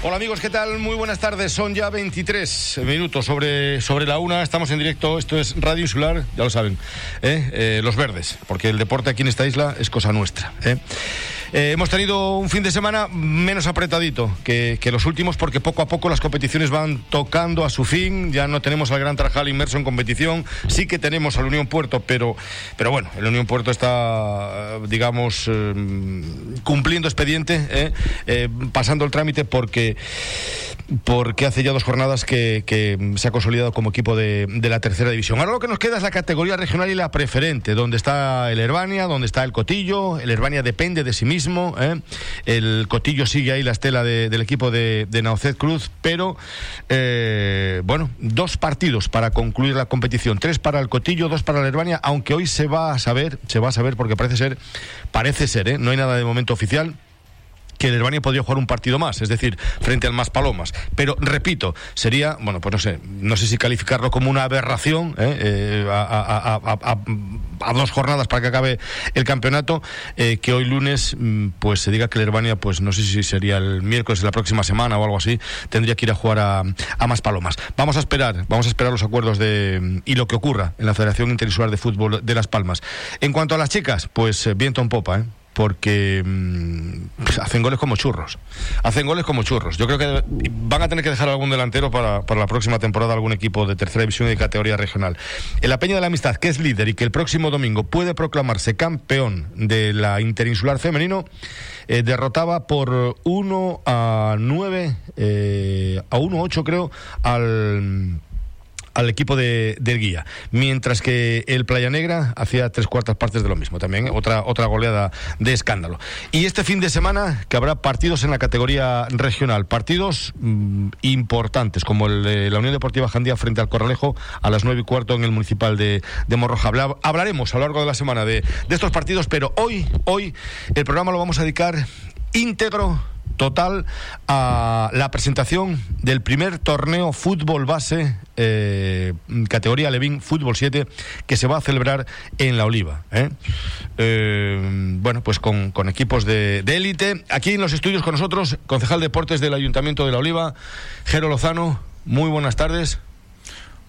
Hola amigos, ¿qué tal? Muy buenas tardes. Son ya 23 minutos sobre, sobre la una. Estamos en directo. Esto es Radio Insular, ya lo saben. ¿eh? Eh, los verdes, porque el deporte aquí en esta isla es cosa nuestra. ¿eh? Eh, hemos tenido un fin de semana menos apretadito que, que, los últimos porque poco a poco las competiciones van tocando a su fin. Ya no tenemos al Gran Tarajal inmerso en competición. Sí que tenemos al Unión Puerto, pero, pero bueno, el Unión Puerto está, digamos, eh, cumpliendo expediente, eh, pasando el trámite porque porque hace ya dos jornadas que, que se ha consolidado como equipo de, de, la tercera división. Ahora lo que nos queda es la categoría regional y la preferente, donde está el Herbania, donde está el Cotillo. El Herbania depende de sí mismo. ¿Eh? El Cotillo sigue ahí la estela de, del equipo de, de Naucet Cruz, pero eh, bueno, dos partidos para concluir la competición. Tres para el Cotillo, dos para el Herbania, aunque hoy se va a saber, se va a saber porque parece ser, parece ser, ¿eh? no hay nada de momento oficial que el Herbania podría jugar un partido más, es decir, frente al Más Palomas. Pero, repito, sería, bueno, pues no sé, no sé si calificarlo como una aberración ¿eh? Eh, a, a, a, a, dos jornadas para que acabe el campeonato, eh, que hoy lunes pues se diga que el Herbania, pues no sé si sería el miércoles de la próxima semana o algo así, tendría que ir a jugar a, Más Palomas. Vamos a esperar, vamos a esperar los acuerdos de y lo que ocurra en la Federación Interinsular de Fútbol de Las Palmas. En cuanto a las chicas, pues viento en popa, ¿eh? Porque mmm, hacen goles como churros. Hacen goles como churros. Yo creo que van a tener que dejar algún delantero para, para, la próxima temporada, algún equipo de tercera división y categoría regional. En la de la Amistad, que es líder y que el próximo domingo puede proclamarse campeón de la interinsular femenino, eh, derrotaba por 1 a 9, eh, a 1 a 8 creo, al al equipo de, del guía, mientras que el Playa Negra hacía tres cuartas partes de lo mismo, también otra, otra goleada de escándalo. Y este fin de semana que habrá partidos en la categoría regional, partidos mmm, importantes, como el de la Unión Deportiva Jandía frente al Corralejo a las nueve y cuarto en el municipal de, de Morroja. Habla, hablaremos a lo largo de la semana de, de estos partidos, pero hoy, hoy el programa lo vamos a dedicar íntegro total a la presentación del primer torneo fútbol base eh, categoría Levín Fútbol 7 que se va a celebrar en La Oliva. ¿eh? Eh, bueno, pues con, con equipos de élite. Aquí en los estudios con nosotros, concejal de deportes del Ayuntamiento de La Oliva, Jero Lozano. Muy buenas tardes.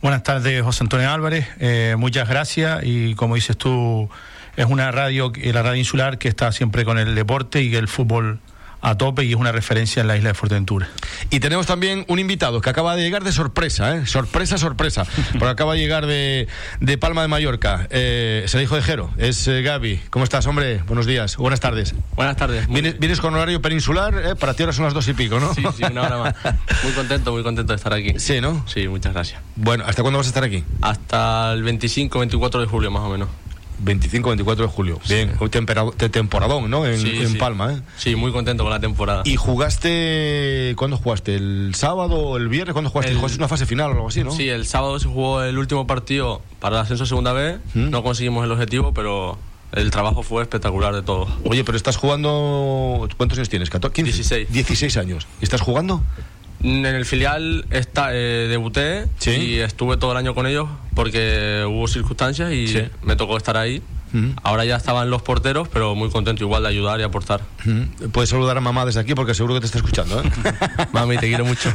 Buenas tardes, José Antonio Álvarez. Eh, muchas gracias y como dices tú, es una radio, la radio insular que está siempre con el deporte y el fútbol a tope y es una referencia en la isla de Fuerteventura. Y tenemos también un invitado que acaba de llegar de sorpresa, ¿eh? sorpresa, sorpresa, porque acaba de llegar de, de Palma de Mallorca. Eh, es el hijo de Jero, es eh, Gaby. ¿Cómo estás, hombre? Buenos días, buenas tardes. Buenas tardes. ¿Vienes, vienes con horario peninsular? ¿eh? Para ti ahora son las dos y pico, ¿no? Sí, sí, una hora más. Muy contento, muy contento de estar aquí. Sí, ¿no? Sí, muchas gracias. Bueno, ¿hasta cuándo vas a estar aquí? Hasta el 25, 24 de julio, más o menos. 25-24 de julio. Bien, hoy temporadón, ¿no? En, Sí, en sí. Palma, ¿eh? Sí, muy contento con la temporada. ¿Y jugaste. ¿Cuándo jugaste? ¿El sábado o el viernes? ¿Cuándo jugaste? El- ¿Jugaste una fase final o algo así, no? Sí, el sábado se jugó el último partido para el ascenso a segunda vez. ¿Mm? No conseguimos el objetivo, pero el trabajo fue espectacular de todo. Oye, pero estás jugando. ¿Cuántos años tienes? ¿14? 15? 16. 16 años. ¿Y estás jugando? En el filial está, eh, debuté Sí. y estuve todo el año con ellos porque hubo circunstancias y Sí. me tocó estar ahí. Ujú. Ahora ya estaban los porteros, pero muy contento igual de ayudar y aportar. Mm. Puedes saludar a mamá desde aquí porque seguro que te está escuchando, ¿eh? Mami, te quiero mucho.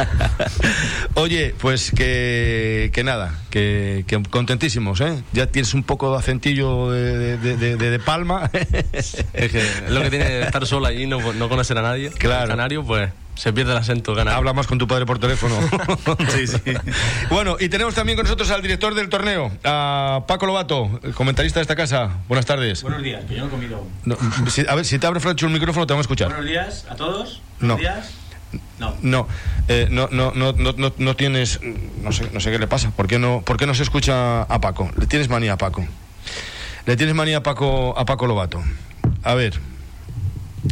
Oye, pues que, que nada, que, que contentísimos, ¿eh? Ya tienes un poco de acentillo de, de, de, de- de palma. Es que lo que tiene estar solo allí, no, no conocer a nadie. Claro. Canario, pues se pierde el acento canario. Habla más con tu padre por teléfono. Sí, sí. Bueno, y tenemos también con nosotros al director del torneo, a Paco Lobato, el comentarista de esta casa. Buenas tardes. Buenos días, que yo no he comido aún. No, si- a ver, si te abre Francho el micrófono, te vamos a escuchar. Buenos días a todos. No. Buenos días. No. No, eh, no, no, no, no, no, no tienes, no sé, no sé qué le pasa. ¿Por qué no, por qué no se escucha a Paco? Le tienes manía a Paco. Le tienes manía a Paco, a Paco Lobato. A ver,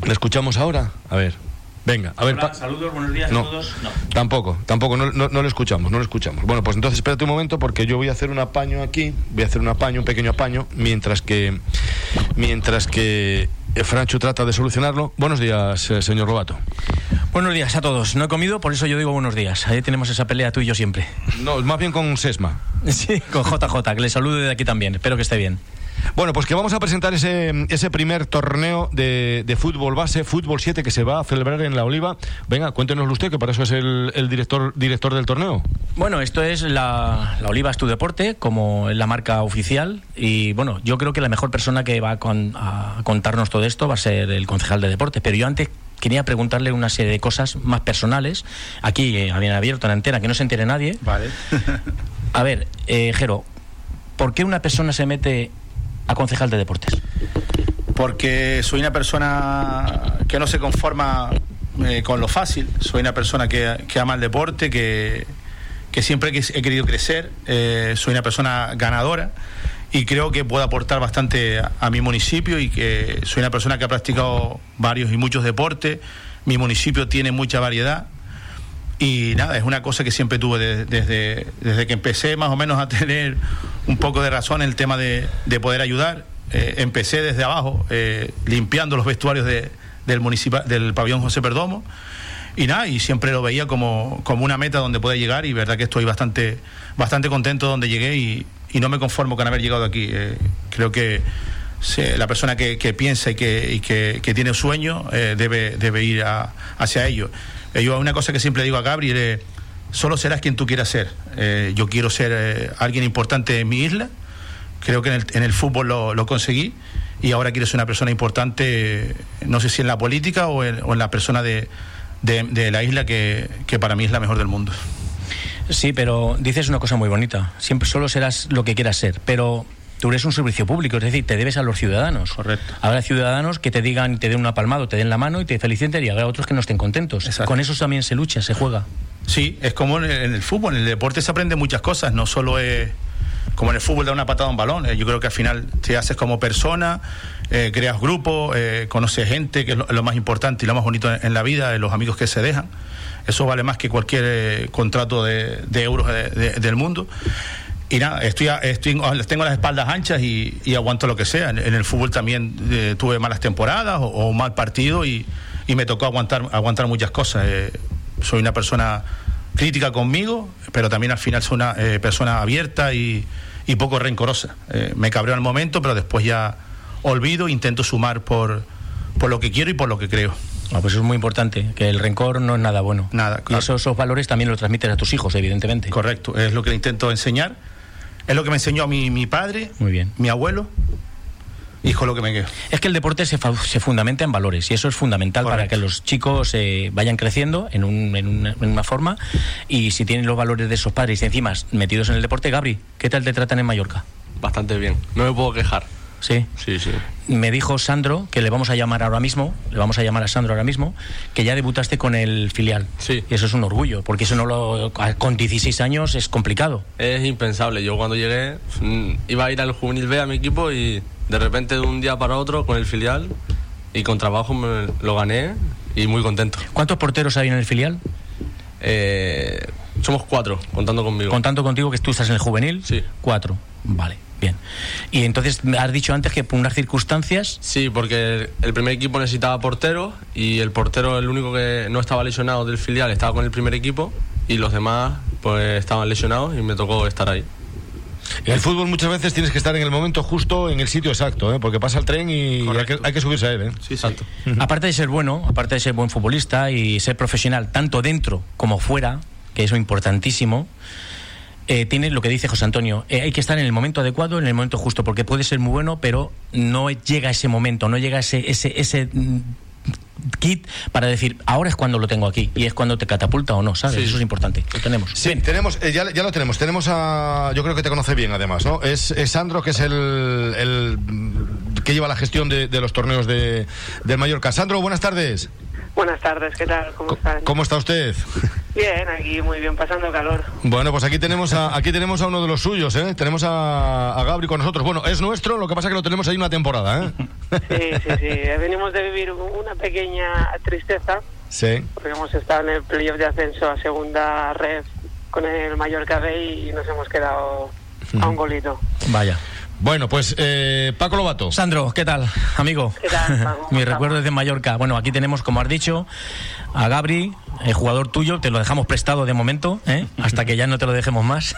¿le escuchamos ahora? A ver, venga, a ver. Hola, saludos, buenos días No. a todos. No. Tampoco, tampoco, no, no, no lo escuchamos, no lo escuchamos. Bueno, pues entonces espérate un momento porque yo voy a hacer un apaño aquí, voy a hacer un apaño, un pequeño apaño, mientras que, mientras que eh, Francho trata de solucionarlo. Buenos días, eh, señor Lobato. Buenos días a todos. No he comido, por eso yo digo buenos días. Ahí tenemos esa pelea tú y yo siempre. No, más bien con Sesma. Sí, con JJ, que le saludo de aquí también. Espero que esté bien. Bueno, pues que vamos a presentar ese, ese primer torneo de, de fútbol base, fútbol 7, que se va a celebrar en La Oliva. Venga, cuéntenoslo usted, que para eso es el, el director, director del torneo. Bueno, esto es la, la Oliva es tu deporte, como es la marca oficial. Y bueno, yo creo que la mejor persona que va a, con- a contarnos todo esto va a ser el concejal de deporte. Pero yo antes quería preguntarle una serie de cosas más personales. Aquí, eh, bien abierto en antena, que no se entere nadie. Vale. A ver, eh, Jero, ¿por qué una persona se mete a concejal de deportes? Porque soy una persona que no se conforma eh, con lo fácil. Soy una persona que, que ama el deporte, que, que siempre he, querido crecer. Eh, soy una persona ganadora y creo que puedo aportar bastante a mi municipio y que soy una persona que ha practicado varios y muchos deportes. Mi municipio tiene mucha variedad. Y nada, es una cosa que siempre tuve de- desde, desde que empecé más o menos a tener un poco de razón en el tema de, de poder ayudar. Eh, empecé desde abajo, eh, limpiando los vestuarios de- del, municipa- del pabellón José Perdomo. Y nada, y siempre lo veía como, como una meta donde pueda llegar y verdad que estoy bastante, bastante contento donde llegué y, y no me conformo con haber llegado aquí. Eh, creo que la persona que, que piensa y que, y que, tiene sueño eh, debe, debe ir a- hacia ello. Eh, yo una cosa que siempre digo a Gabriel es, solo serás quien tú quieras ser. Eh, yo quiero ser eh, alguien importante en mi isla, creo que en el, en fútbol lo, lo conseguí y ahora quiero ser una persona importante, no sé si en la política o en, o en la persona de, de- de la isla que, que para mí es la mejor del mundo. Sí, pero dices una cosa muy bonita. Siempre solo serás lo que quieras ser, pero tú eres un servicio público, es decir, te debes a los ciudadanos. Correcto. Habrá ciudadanos que te digan, te den una palmada, te den la mano y te feliciten y habrá otros que no estén contentos. Exacto. Con eso también se lucha, se juega. Sí, es como en el, en el fútbol, en el deporte se aprende muchas cosas, no solo es como en el fútbol dar una patada a un balón, eh, yo creo que al final te haces como persona, eh, creas grupos, eh, conoces gente, que es lo, lo más importante y lo más bonito en, en la vida, eh, los amigos que se dejan. Eso vale más que cualquier eh, contrato de, de euros de- de- del mundo. Y nada, estoy, estoy, tengo las espaldas anchas y, y aguanto lo que sea. En, en el fútbol también eh, tuve malas temporadas o, o mal partido y, y me tocó aguantar, aguantar muchas cosas. Eh, soy una persona crítica conmigo, pero también al final soy una eh, persona abierta y, y poco rencorosa. Eh, me cabreo al momento, pero después ya olvido, intento sumar por, por lo que quiero y por lo que creo. Ah, pues eso es muy importante, que el rencor no es nada bueno. Nada, Y claro. esos, esos valores también los transmites a tus hijos, evidentemente. Correcto, es lo que intento enseñar. Es lo que me enseñó mi, mi padre, Muy bien. mi abuelo, y con lo que me quedo. Es que el deporte se, fa- se fundamenta en valores y eso es fundamental para que los chicos eh, vayan creciendo en, un- en una, en una forma y si tienen los valores de esos padres y encima metidos en el deporte, Gabri, ¿qué tal te tratan en Mallorca? Bastante bien. No me puedo quejar. Sí. Sí, sí. Me dijo Sandro, que le vamos a llamar ahora mismo, le vamos a llamar a Sandro ahora mismo, que ya debutaste con el filial. Sí. Y eso es un orgullo, porque eso no lo con 16 años es complicado. Es impensable. Yo cuando llegué mm, iba a ir al juvenil B a mi equipo y de repente de un día para otro con el filial y con trabajo me lo gané y muy contento. ¿Cuántos porteros hay en el filial? Eh, somos cuatro, contando conmigo. Contando contigo que tú estás en el juvenil. Sí. Cuatro. Vale, bien. Y entonces me has dicho antes que por unas circunstancias Sí, porque el primer equipo necesitaba portero y el portero, el único que no estaba lesionado del filial, estaba con el primer equipo y los demás pues estaban lesionados y me tocó estar ahí. En el fútbol muchas veces tienes que estar en el momento justo, en el sitio exacto, ¿eh? porque pasa el tren y hay que, hay que subirse a él. ¿eh? Sí, Exacto. Aparte de ser bueno, aparte de ser buen futbolista y ser profesional tanto dentro como fuera, que es importantísimo, eh, tiene lo que dice José Antonio, eh, hay que estar en el momento adecuado, en el momento justo, porque puede ser muy bueno, pero no llega ese momento, no llega ese, ese, ese mm, kit para decir, ahora es cuando lo tengo aquí, y es cuando te catapulta o no, ¿sabes? Sí. Eso es importante, lo tenemos. Sí, tenemos, eh, ya, ya lo tenemos. Tenemos a. Yo creo que te conoce bien, además, ¿no? Es, es Sandro, que es el, el, que lleva la gestión de, de los torneos de, del Mallorca. Sandro, buenas tardes. Buenas tardes, ¿qué tal? ¿Cómo están? ¿Cómo está usted? Bien, aquí muy bien, pasando calor. Bueno, pues aquí tenemos a, aquí tenemos a uno de los suyos, ¿eh? Tenemos a, a Gabri con nosotros. Bueno, es nuestro, lo que pasa es que lo tenemos ahí una temporada, ¿eh? Sí, sí, sí. Venimos de vivir una pequeña tristeza Sí. porque hemos estado en el playoff de ascenso a segunda red con el Mallorca B y nos hemos quedado a un golito. Vaya. Bueno, pues eh, Paco Lobato. Sandro, ¿qué tal, amigo? ¿Qué tal, Paco? Mi recuerdo desde Mallorca. Bueno, aquí tenemos, como has dicho, a Gabri, el jugador tuyo, te lo dejamos prestado de momento, ¿eh? hasta que ya no te lo dejemos más.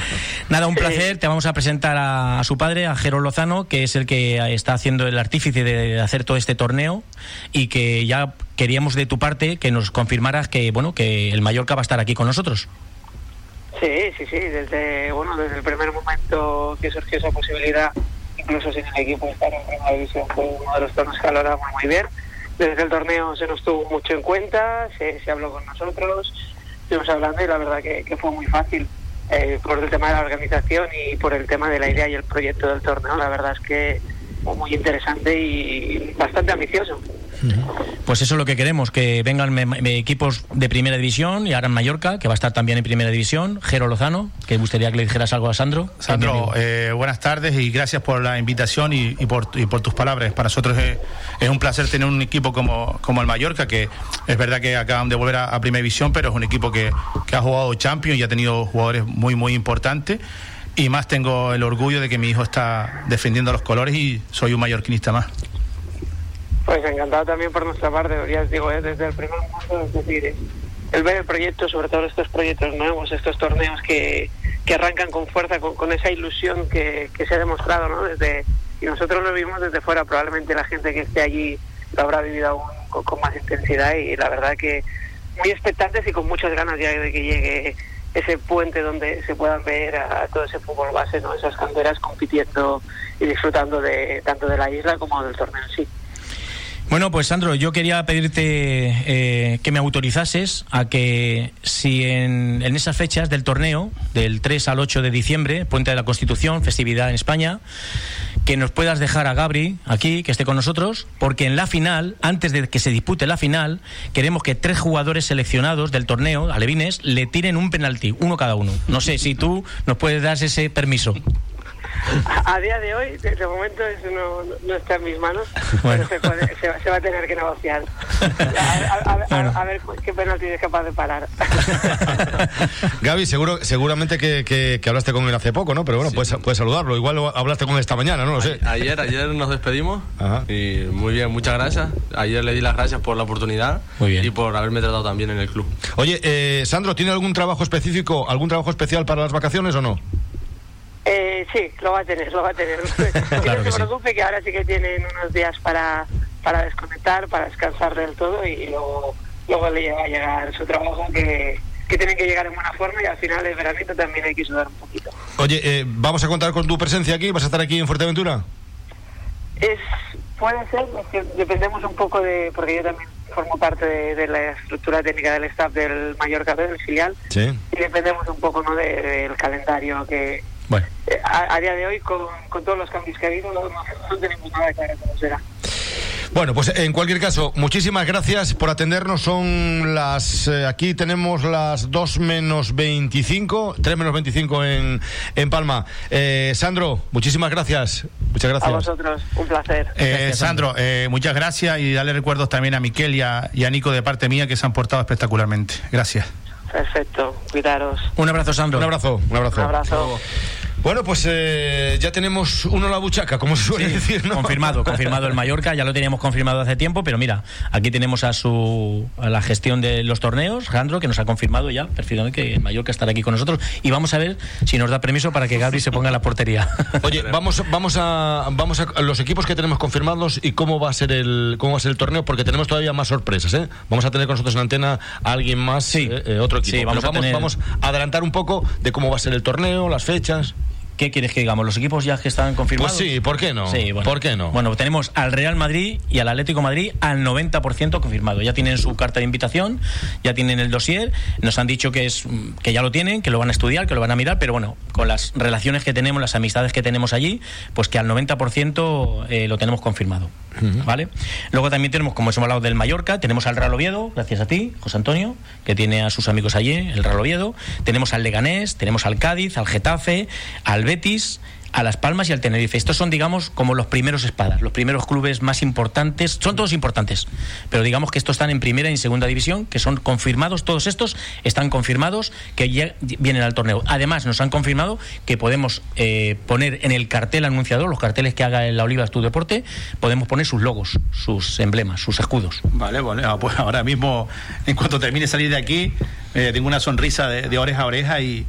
Nada, un placer. Te vamos a presentar a, a su padre, a Jero Lozano, que es el que está haciendo el artífice de hacer todo este torneo y que ya queríamos de tu parte que nos confirmaras que, bueno, que el Mallorca va a estar aquí con nosotros. Sí, sí, sí, desde, bueno, desde el primer momento que surgió esa posibilidad, incluso sin el equipo estar en primera división, fue uno de los torneos que valoramos muy bien. Desde el torneo se nos tuvo mucho en cuenta, se, se habló con nosotros, estuvimos hablando y la verdad que, que fue muy fácil. eh, por el tema de la organización y por el tema de la idea y el proyecto del torneo, la verdad es que muy interesante y bastante ambicioso. Pues eso es lo que queremos, que vengan me- me- equipos de primera división y ahora en Mallorca, que va a estar también en primera división. Jero Lozano, que gustaría que le dijeras algo a Sandro. Sandro, eh, buenas tardes y gracias por la invitación y, y por, y por tus palabras. Para nosotros es, es un placer tener un equipo como, como el Mallorca, que es verdad que acaban de volver a, a Primera División, pero es un equipo que, que ha jugado Champions y ha tenido jugadores muy, muy importantes. Y más tengo el orgullo de que mi hijo está defendiendo los colores y soy un mallorquinista más. Pues encantado también por nuestra parte, ya os digo, ¿eh? desde el primer momento, es decir, el ver el proyecto, sobre todo estos proyectos nuevos, estos torneos que, que arrancan con fuerza, con, con esa ilusión que, que se ha demostrado, ¿no? Desde, y nosotros lo vimos desde fuera, probablemente la gente que esté allí lo habrá vivido aún con más intensidad y la verdad que muy expectantes y con muchas ganas ya de que llegue ese puente donde se puedan ver a, todo ese fútbol base, ¿no? esas canteras compitiendo y disfrutando de tanto de la isla como del torneo en sí. Bueno, pues Sandro, yo quería pedirte eh, que me autorizases a que si en, en esas fechas del torneo, del 3 al 8 de diciembre, Puente de la Constitución, festividad en España, que nos puedas dejar a Gabri aquí, que esté con nosotros, porque en la final, antes de que se dispute la final, queremos que tres jugadores seleccionados del torneo, alevines, le tiren un penalti, uno cada uno. No sé si tú nos puedes dar ese permiso. A, a día de hoy, de, de momento, eso no, no- no está en mis manos, Bueno. pero se, puede- se va- se va a tener que negociar. A, a- Bueno. a ver qué penalti es capaz de parar. Gaby, seguro, seguramente que, que- que hablaste con él hace poco, ¿no? Pero bueno, puedes, puedes saludarlo. Igual lo hablaste con él esta mañana, no lo sé. Ayer, ayer nos despedimos Ajá. y muy bien, muchas gracias. Ayer le di las gracias por la oportunidad Muy bien. y por haberme tratado tan bien en el club. Oye, eh, Sandro, ¿tiene algún trabajo específico, algún trabajo especial para las vacaciones o no? Eh, sí, lo va a tener, lo va a tener. Claro no que se sí. preocupe que ahora sí que tienen unos días para, para desconectar, para descansar del todo y luego, luego le va a llegar su trabajo que, que tienen que llegar en buena forma y al final del veranito también hay que sudar un poquito. Oye, eh, ¿vamos a contar con tu presencia aquí? ¿Vas a estar aquí en Fuerteventura? Es, puede ser, es que dependemos un poco de, porque yo también formo parte de, de la estructura técnica del staff del Mallorca B, del filial, Sí. y dependemos un poco ¿no? de- del calendario que Bueno. eh, a, a día de hoy con, con todos los cambios que ha habido no, tenemos nada claro cómo será. Bueno, pues en cualquier caso, muchísimas gracias por atendernos. Son las. eh, aquí tenemos las 2 menos 25, 3 menos 25 en, en Palma. Eh, Sandro, muchísimas gracias. Muchas A gracias. vosotros, un placer. Eh, Gracias, Sandro, eh, muchas gracias y darle recuerdos también a Miquel y a, y a Nico de parte mía que se han portado espectacularmente. Gracias. Perfecto, cuidaros. Un abrazo, Sandro. Un abrazo, un abrazo. Un abrazo. Bueno, pues eh, ya tenemos uno la buchaca, como se suele decir, ¿no? Confirmado, confirmado el Mallorca, ya lo teníamos confirmado hace tiempo, pero mira, aquí tenemos a su a la gestión de los torneos, Jandro, que nos ha confirmado ya perfectamente que el Mallorca estará aquí con nosotros y vamos a ver si nos da permiso para que Gabri se ponga en la portería. Oye, vamos, vamos a, vamos a los equipos que tenemos confirmados y cómo va a ser el, cómo va a ser el torneo, porque tenemos todavía más sorpresas, ¿eh? Vamos a tener con nosotros en antena a alguien más, Sí. eh, eh, otro equipo. Sí, vamos a vamos, tener- vamos a adelantar un poco de cómo va a ser el torneo, las fechas. ¿Qué quieres que digamos? ¿Los equipos ya que están confirmados? Pues sí, ¿por qué no? Sí, bueno. ¿Por qué no? Bueno, tenemos al Real Madrid y al Atlético Madrid al 90% confirmado. Ya tienen su carta de invitación, ya tienen el dossier, nos han dicho que es que ya lo tienen, que lo van a estudiar, que lo van a mirar, pero bueno, con las relaciones que tenemos, las amistades que tenemos allí, pues que al 90% eh, lo tenemos confirmado. ¿Vale? Luego también tenemos, como hemos hablado del Mallorca, tenemos al Real Oviedo, gracias a ti, José Antonio, que tiene a sus amigos allí, el Real Oviedo. Tenemos al Leganés, tenemos al Cádiz, al Getafe, al Betis, a Las Palmas y al Tenerife. Estos son, digamos, como los primeros espadas, los primeros clubes más importantes. Son todos importantes, pero digamos que estos están en primera y en segunda división, que son confirmados, todos estos están confirmados que ya vienen al torneo. Además, nos han confirmado que podemos eh, poner en el cartel anunciador, los carteles que haga en la Oliva Tu Deporte, podemos poner sus logos, sus emblemas, sus escudos. Vale, vale. Ah, pues ahora mismo, en cuanto termine salir de aquí, eh, tengo una sonrisa de oreja a oreja y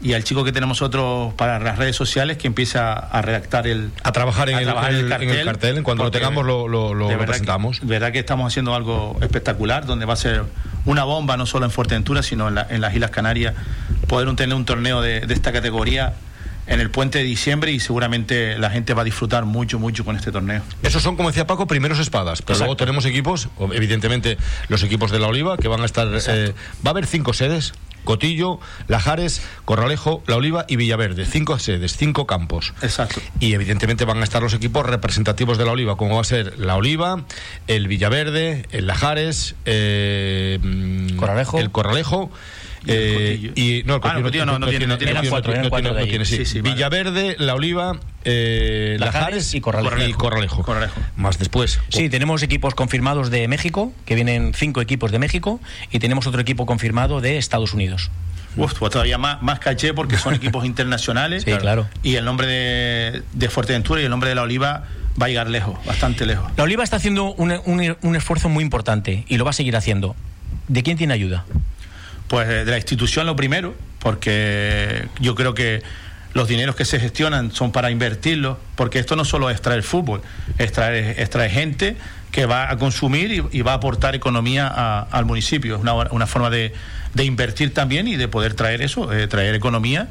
y al chico que tenemos nosotros para las redes sociales que empieza a redactar el a trabajar en, el, cartel, en cuando lo tengamos lo, lo, lo presentamos que, verdad que estamos haciendo algo espectacular donde va a ser una bomba no solo en Fuerteventura sino en, en las Islas Canarias poder tener un torneo de, de esta categoría en el puente de diciembre y seguramente la gente va a disfrutar mucho, mucho con este torneo. Esos son, como decía Paco, primeros espadas, pero luego tenemos equipos, evidentemente los equipos de la Oliva, que van a estar... Eh, va a haber cinco sedes, Cotillo, Lajares, Corralejo, La Oliva y Villaverde. Cinco sedes, cinco campos. Exacto. Y evidentemente van a estar los equipos representativos de La Oliva, como va a ser La Oliva, el Villaverde, el Lajares, eh, Corralejo. el Corralejo. Eh, y no, el ah, Cotillo no, no, tiene, no tiene, no tiene, sí. Villaverde, La Oliva, eh, Lajares, y Corralejo. Y Corralejo. Más después. Sí, tenemos equipos confirmados de México, que vienen cinco equipos de México, y tenemos otro equipo confirmado de Estados Unidos. Uf, pues todavía más, más caché porque son equipos internacionales. Sí, claro. Y el nombre de, de Fuerteventura y el nombre de la Oliva va a llegar lejos, bastante lejos. La Oliva está haciendo un, un, un esfuerzo muy importante y lo va a seguir haciendo. ¿De quién tiene ayuda? Pues de la institución lo primero, porque yo creo que los dineros que se gestionan son para invertirlos, porque esto no solo es traer fútbol, es traer, gente que va a consumir y, va a aportar economía al municipio. Es una, una forma de, de, invertir también y de poder traer eso, eh, traer economía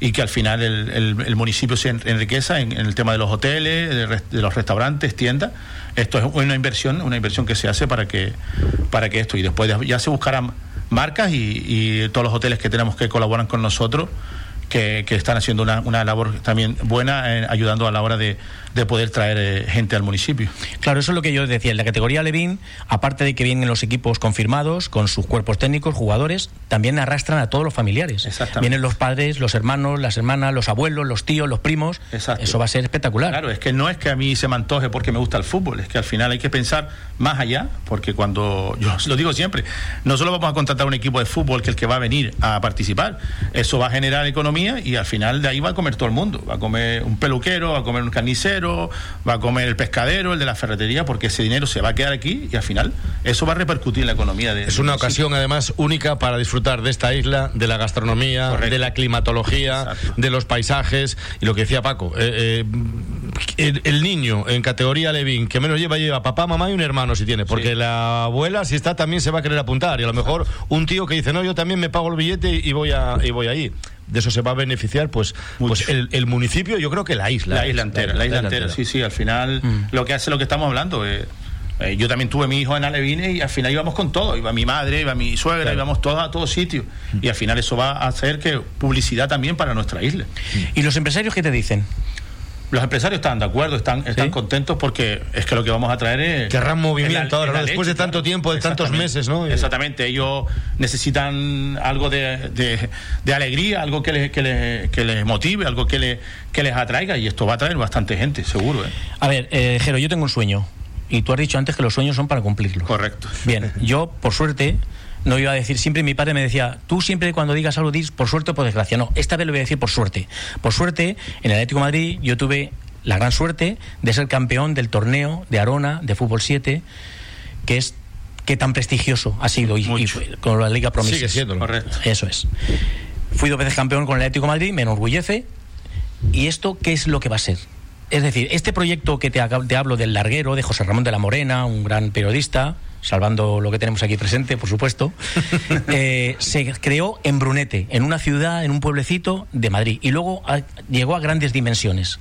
y que al final el, el, municipio se enriqueza en, el tema de los hoteles, de, de, los restaurantes, tiendas. Esto es una inversión, una inversión que se hace para que, para que esto, y después ya se buscarán marcas y, y todos los hoteles que tenemos que colaboran con nosotros que, que, están haciendo una, una labor también buena, eh, ayudando a la hora de, de poder traer eh, gente al municipio. Claro, eso es lo que yo decía. En la categoría Levín, aparte de que vienen los equipos confirmados, con sus cuerpos técnicos, jugadores, también arrastran a todos los familiares. Vienen los padres, los hermanos, las hermanas, los abuelos, los tíos, los primos. Exacto. Eso va a ser espectacular. Claro, es que no es que a mí se me antoje porque me gusta el fútbol, es que al final hay que pensar más allá, porque cuando, yo lo digo siempre, no solo vamos a contratar un equipo de fútbol que el que va a venir a participar, eso va a generar economía y al final de ahí va a comer todo el mundo. Va a comer un peluquero, va a comer un carnicero, va a comer el pescadero, el de la ferretería, porque ese dinero se va a quedar aquí y al final eso va a repercutir en la economía. De, es una ocasión además única para disfrutar de esta isla, de la gastronomía, de la climatología, de los paisajes y lo que decía Paco. Eh, eh, el, niño en categoría Levín que menos lleva, lleva papá, mamá y un hermano si tiene, porque la abuela si está también se va a querer apuntar y a lo mejor un tío que dice, no, yo también me pago el billete y voy, a, y voy ahí de eso se va a beneficiar pues, pues el, el, municipio, yo creo que la isla. La isla entera, la, isla, entera. Sí, sí, al final mm. lo que hace lo que estamos hablando. Eh, eh, yo también tuve mi hijo en Alevines y al final íbamos con todo. Iba mi madre, iba mi suegra, claro. íbamos todos a todos sitios. Mm. Y al final eso va a hacer que publicidad también para nuestra isla. ¿Y los empresarios qué te dicen? Los empresarios están de acuerdo, están, están ¿Sí? contentos porque es que lo que vamos a traer es. Querrán movimiento ahora, ¿no? Después de tanto tiempo, de tantos meses, ¿no? Exactamente, ellos necesitan algo de, de, de alegría, algo que les, que, les, que les motive, algo que, les, que les atraiga y esto va a traer bastante gente, seguro. ¿eh? A ver, eh, Jero, yo tengo un sueño y tú has dicho antes que los sueños son para cumplirlos. Correcto. Bien, yo, por suerte no iba a decir siempre mi padre me decía tú siempre cuando digas algo dices por suerte o por desgracia no esta vez lo voy a decir por suerte. Por suerte en el Atlético de Madrid yo tuve la gran suerte de ser campeón del torneo de Arona de fútbol 7 que es que tan prestigioso ha sido y, y fue, con la Liga Promises. Sigue siendo correcto. Eso es. Fui dos veces campeón con el Atlético de Madrid me enorgullece. Y esto qué es lo que va a ser es decir, este proyecto que te, te hablo del larguero, de José Ramón de la Morena, un gran periodista, salvando lo que tenemos aquí presente, por supuesto, eh, se creó en Brunete, en una ciudad, en un pueblecito de Madrid, y luego a, llegó a grandes dimensiones.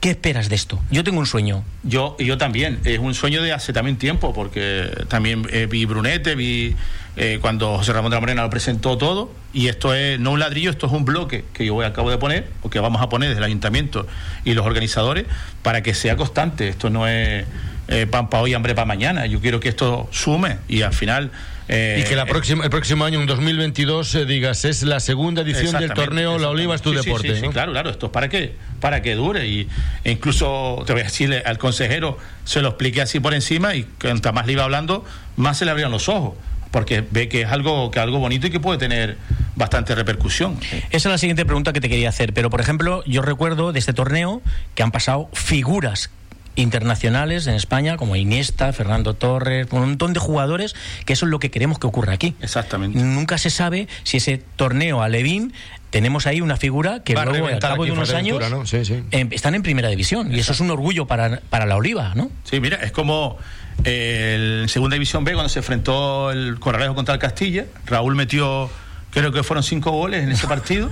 ¿Qué esperas de esto? Yo tengo un sueño. Yo, yo también. Es un sueño de hace también tiempo, porque también eh, vi Brunete, vi eh, cuando José Ramón de la Morena lo presentó todo, y esto es no un ladrillo, esto es un bloque que yo acabo de poner, o que vamos a poner desde el ayuntamiento y los organizadores, para que sea constante. Esto no es eh, pan para hoy, hambre para mañana. Yo quiero que esto sume y al final Eh, y que la próxima, el próximo año, en 2022, eh, digas, es la segunda edición del torneo La Oliva es tu Sí, deporte. sí, sí, ¿no? claro, claro, esto es para que, para que dure. Y, e incluso, te voy a decirle, al consejero se lo expliqué así por encima y cuanto más le iba hablando, más se le abrían los ojos. Porque ve que es algo, que algo bonito y que puede tener bastante repercusión. Esa es la siguiente pregunta que te quería hacer. Pero, por ejemplo, yo recuerdo de este torneo que han pasado figuras internacionales en España, como Iniesta, Fernando Torres, un montón de jugadores, que eso es lo que queremos que ocurra aquí. Exactamente. Nunca se sabe si ese torneo a Levín tenemos ahí una figura que Va a luego, al cabo de unos años, Fuerteventura, ¿no? Sí, sí. em, están en primera división. Y eso es un orgullo para, para la Oliva, ¿no? Sí, mira, es como eh, el Segunda División B cuando se enfrentó el Corralejo contra el Castilla. Raúl metió, creo que fueron cinco goles en ese partido.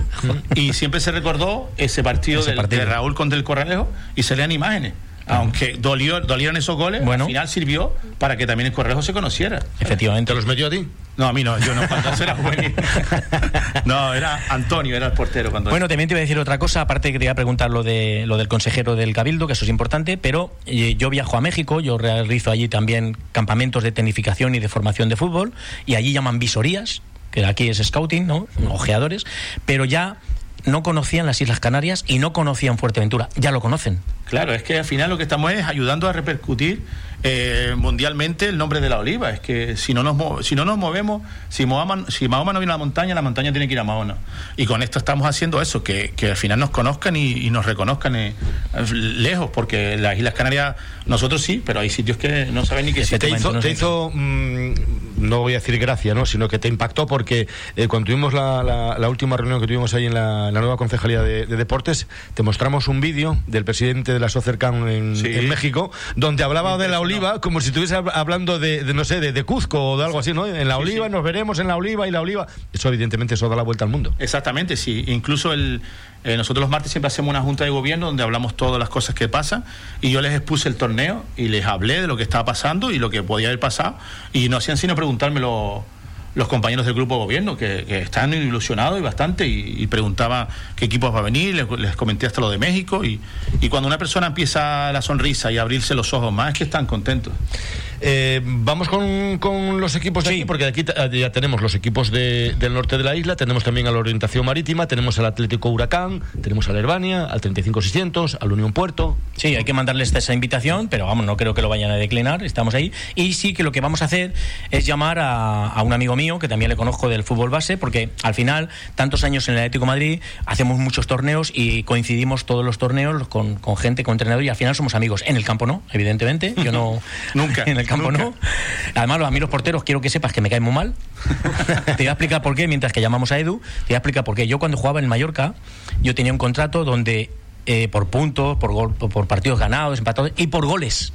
y siempre se recordó ese partido, Ese del- partido. de Raúl contra el Corralejo y se lean imágenes. Aunque dolió, dolieron esos goles, Bueno. al final sirvió para que también el Corralejo se conociera. Efectivamente. ¿Te los metió a ti? No, a mí no, yo no, cuando era juvenil. No, era Antonio, era el portero cuando Bueno, también te voy a decir otra cosa, aparte que te iba a preguntar lo, de, lo del consejero del Cabildo, que eso es importante, pero eh, yo viajo a México, yo realizo allí también campamentos de tecnificación y de formación de fútbol, y allí llaman visorías, que aquí es scouting, ¿no? Ojeadores, pero ya no conocían las Islas Canarias y no conocían Fuerteventura, ya lo conocen. Claro, es que al final lo que estamos es ayudando a repercutir eh, mundialmente el nombre de la oliva. Es que si no nos, si no nos movemos, si Mahoma, si Mahoma no viene a la montaña, la montaña tiene que ir a Mahoma. Y con esto estamos haciendo eso, que, que al final nos conozcan y, y nos reconozcan eh, lejos, porque las Islas Canarias, nosotros sí, pero hay sitios que no saben ni que Te hizo, no te hizo, mm, no voy a decir gracia, ¿no? sino que te impactó porque eh, cuando tuvimos la, la- la última reunión que tuvimos ahí en la, en la nueva concejalía de, de deportes, te mostramos un vídeo del presidente de la Socercan en, Sí. en México, donde hablaba de la oliva como si estuviese hab- hablando de, de, no sé, de, de Cuzco o de algo así, ¿no? En la oliva, sí. nos veremos en la oliva y la oliva. Eso, evidentemente, eso da la vuelta al mundo. Exactamente, sí. Incluso el, eh, nosotros los martes siempre hacemos una junta de gobierno donde hablamos todas las cosas que pasan y yo les expuse el torneo y les hablé de lo que estaba pasando y lo que podía haber pasado y no hacían sino preguntarme los, compañeros del grupo gobierno que, están ilusionados y bastante y, y preguntaban qué equipos va a venir, les, comenté hasta lo de México y, y cuando una persona empieza la sonrisa y abrirse los ojos más es que están contentos. Eh, vamos con, con los equipos de aquí, porque de aquí ta- ya tenemos los equipos de- del norte de la isla, tenemos también a la orientación marítima, tenemos al Atlético Huracán, tenemos al Herbania, al 35600, al Unión Puerto. Sí, hay que mandarles esa invitación, pero vamos, no creo que lo vayan a declinar, estamos ahí. Y sí que lo que vamos a hacer es llamar a, a un amigo mío, que también le conozco del fútbol base, porque al final, tantos años en el Atlético de Madrid, hacemos muchos torneos y coincidimos todos los torneos con, con gente, con entrenador, y al final somos amigos. En el campo no, evidentemente, yo no... Nunca, En el campo nunca. no. Además, a mí los porteros quiero que sepas que me caen muy mal. te voy a explicar por qué, mientras que llamamos a Edu, te voy a explicar por qué. Yo cuando jugaba en Mallorca, yo tenía un contrato donde eh, por puntos, por, gol- por partidos ganados, empatados y por goles.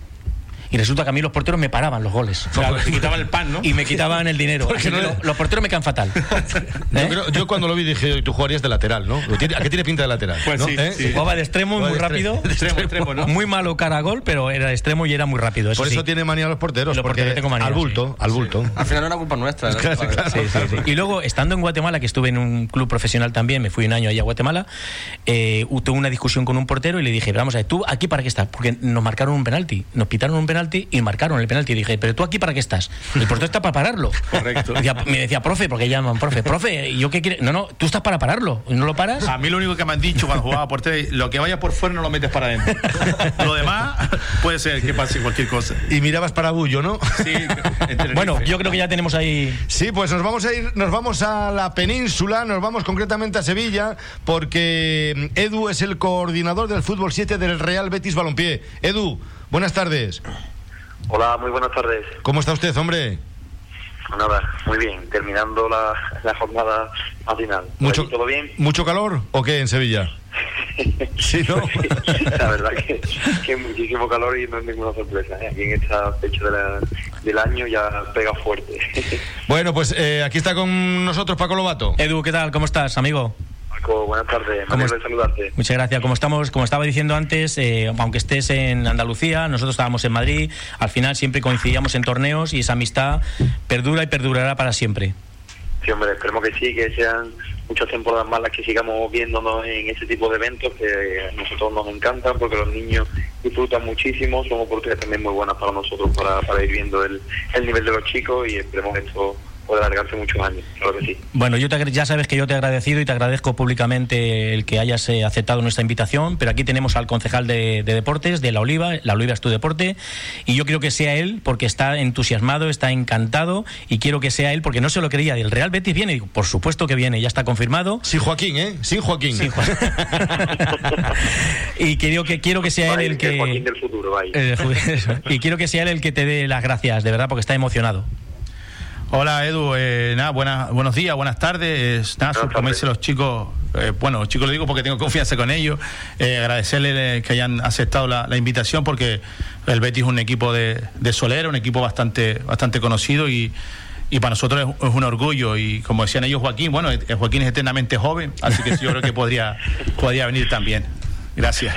Y resulta que a mí los porteros me paraban los goles. Claro, te quitaban el pan, ¿no? Y me quitaban el dinero. Porque no los porteros me caen fatal. Yo, ¿Eh? creo- yo cuando lo vi dije, tú jugarías de lateral, ¿no? ¿A qué tiene pinta de lateral? Pues ¿no? sí, ¿Eh? sí. Jugaba de extremo, Jugaba muy de rápido. extremo, extremo, extremo, ¿no? Muy malo cara a gol, pero era de extremo y era muy rápido. Eso Por sí. eso tiene manía los porteros, Los porque porteros tengo manía, al bulto, al bulto. Al final no era culpa nuestra. era Claro, culpa de- claro. Sí, sí, sí. Y luego, estando en Guatemala, que estuve en un club profesional también, me fui un año allá a Guatemala, eh, tuve una discusión con un portero y le dije, vamos a ver, ¿tú aquí para qué estás? Porque nos marcaron un penalti, nos pitaron un penalti y marcaron el penalti. Y dije, ¿pero tú aquí para qué estás? El portero está para pararlo. Correcto. Decía- me decía, profe, porque llaman profe, profe, ¿y ¿yo qué quiere? No, no, tú estás para pararlo. ¿Y no lo paras? A mí lo único que me han dicho cuando jugaba portero es lo que vaya por fuera no lo metes para adentro. lo demás puede ser que pase cualquier cosa. Y mirabas para Bullo, ¿no? Sí, Bueno, yo creo que ya tenemos ahí. Sí, pues nos vamos a ir, nos vamos a la península, nos vamos concretamente a Sevilla, porque mm, Edu es el coordinador del fútbol 7 del Real Betis Balompié. Edu, buenas tardes. Hola, muy buenas tardes. ¿Cómo está usted, hombre? Nada, muy bien, terminando la, la jornada matinal. ¿Por Mucho, ¿Todo bien? ¿Mucho calor o qué en Sevilla? Sí, ¿no? la verdad que, que muchísimo calor y no es ninguna sorpresa. ¿eh? Aquí en esta fecha de la- del año ya pega fuerte. Bueno, pues eh, aquí está con nosotros Paco Lobato. Edu, ¿qué tal? ¿Cómo estás, amigo? Buenas tardes, me ¿Cómo alegro de saludarte. Muchas gracias. Como estamos, como estaba diciendo antes, eh, aunque estés en Andalucía, nosotros estábamos en Madrid. Al final siempre coincidíamos en torneos y esa amistad perdura y perdurará para siempre. Sí, hombre, esperemos que sí, que sean muchas temporadas más las que sigamos viéndonos en ese tipo de eventos que a nosotros nos encantan porque los niños disfrutan muchísimo, son oportunidades también muy buenas para nosotros para, para ir viendo el, el nivel de los chicos y esperemos que esto puede alargarse muchos años, claro que sí. Bueno, yo te, ya sabes que yo te he agradecido y te agradezco públicamente el que hayas eh, aceptado nuestra invitación, pero aquí tenemos al concejal de, deportes de La Oliva, La Oliva es tu deporte, y yo quiero que sea él porque está entusiasmado, está encantado, y quiero que sea él porque no se lo creía. ¿El Real Betis viene? Por supuesto que viene, ya está confirmado. Sí, Joaquín, ¿eh? Sin Joaquín. Sin Joaquín. y quiero que, quiero que sea él el que... Joaquín del futuro, y quiero que sea él el que te dé las gracias, de verdad, porque está emocionado. Hola Edu, eh, nada, buenos días, buenas tardes. Nada, como dicen los chicos, eh, bueno, los chicos lo digo porque tengo confianza con ellos, eh, agradecerles que hayan aceptado la, invitación porque el Betis es un equipo de, de Solera, un equipo bastante, bastante conocido y, y para nosotros es, un orgullo y como decían ellos Joaquín, bueno, Joaquín es eternamente joven, así que yo creo que podría, podría venir también. Gracias.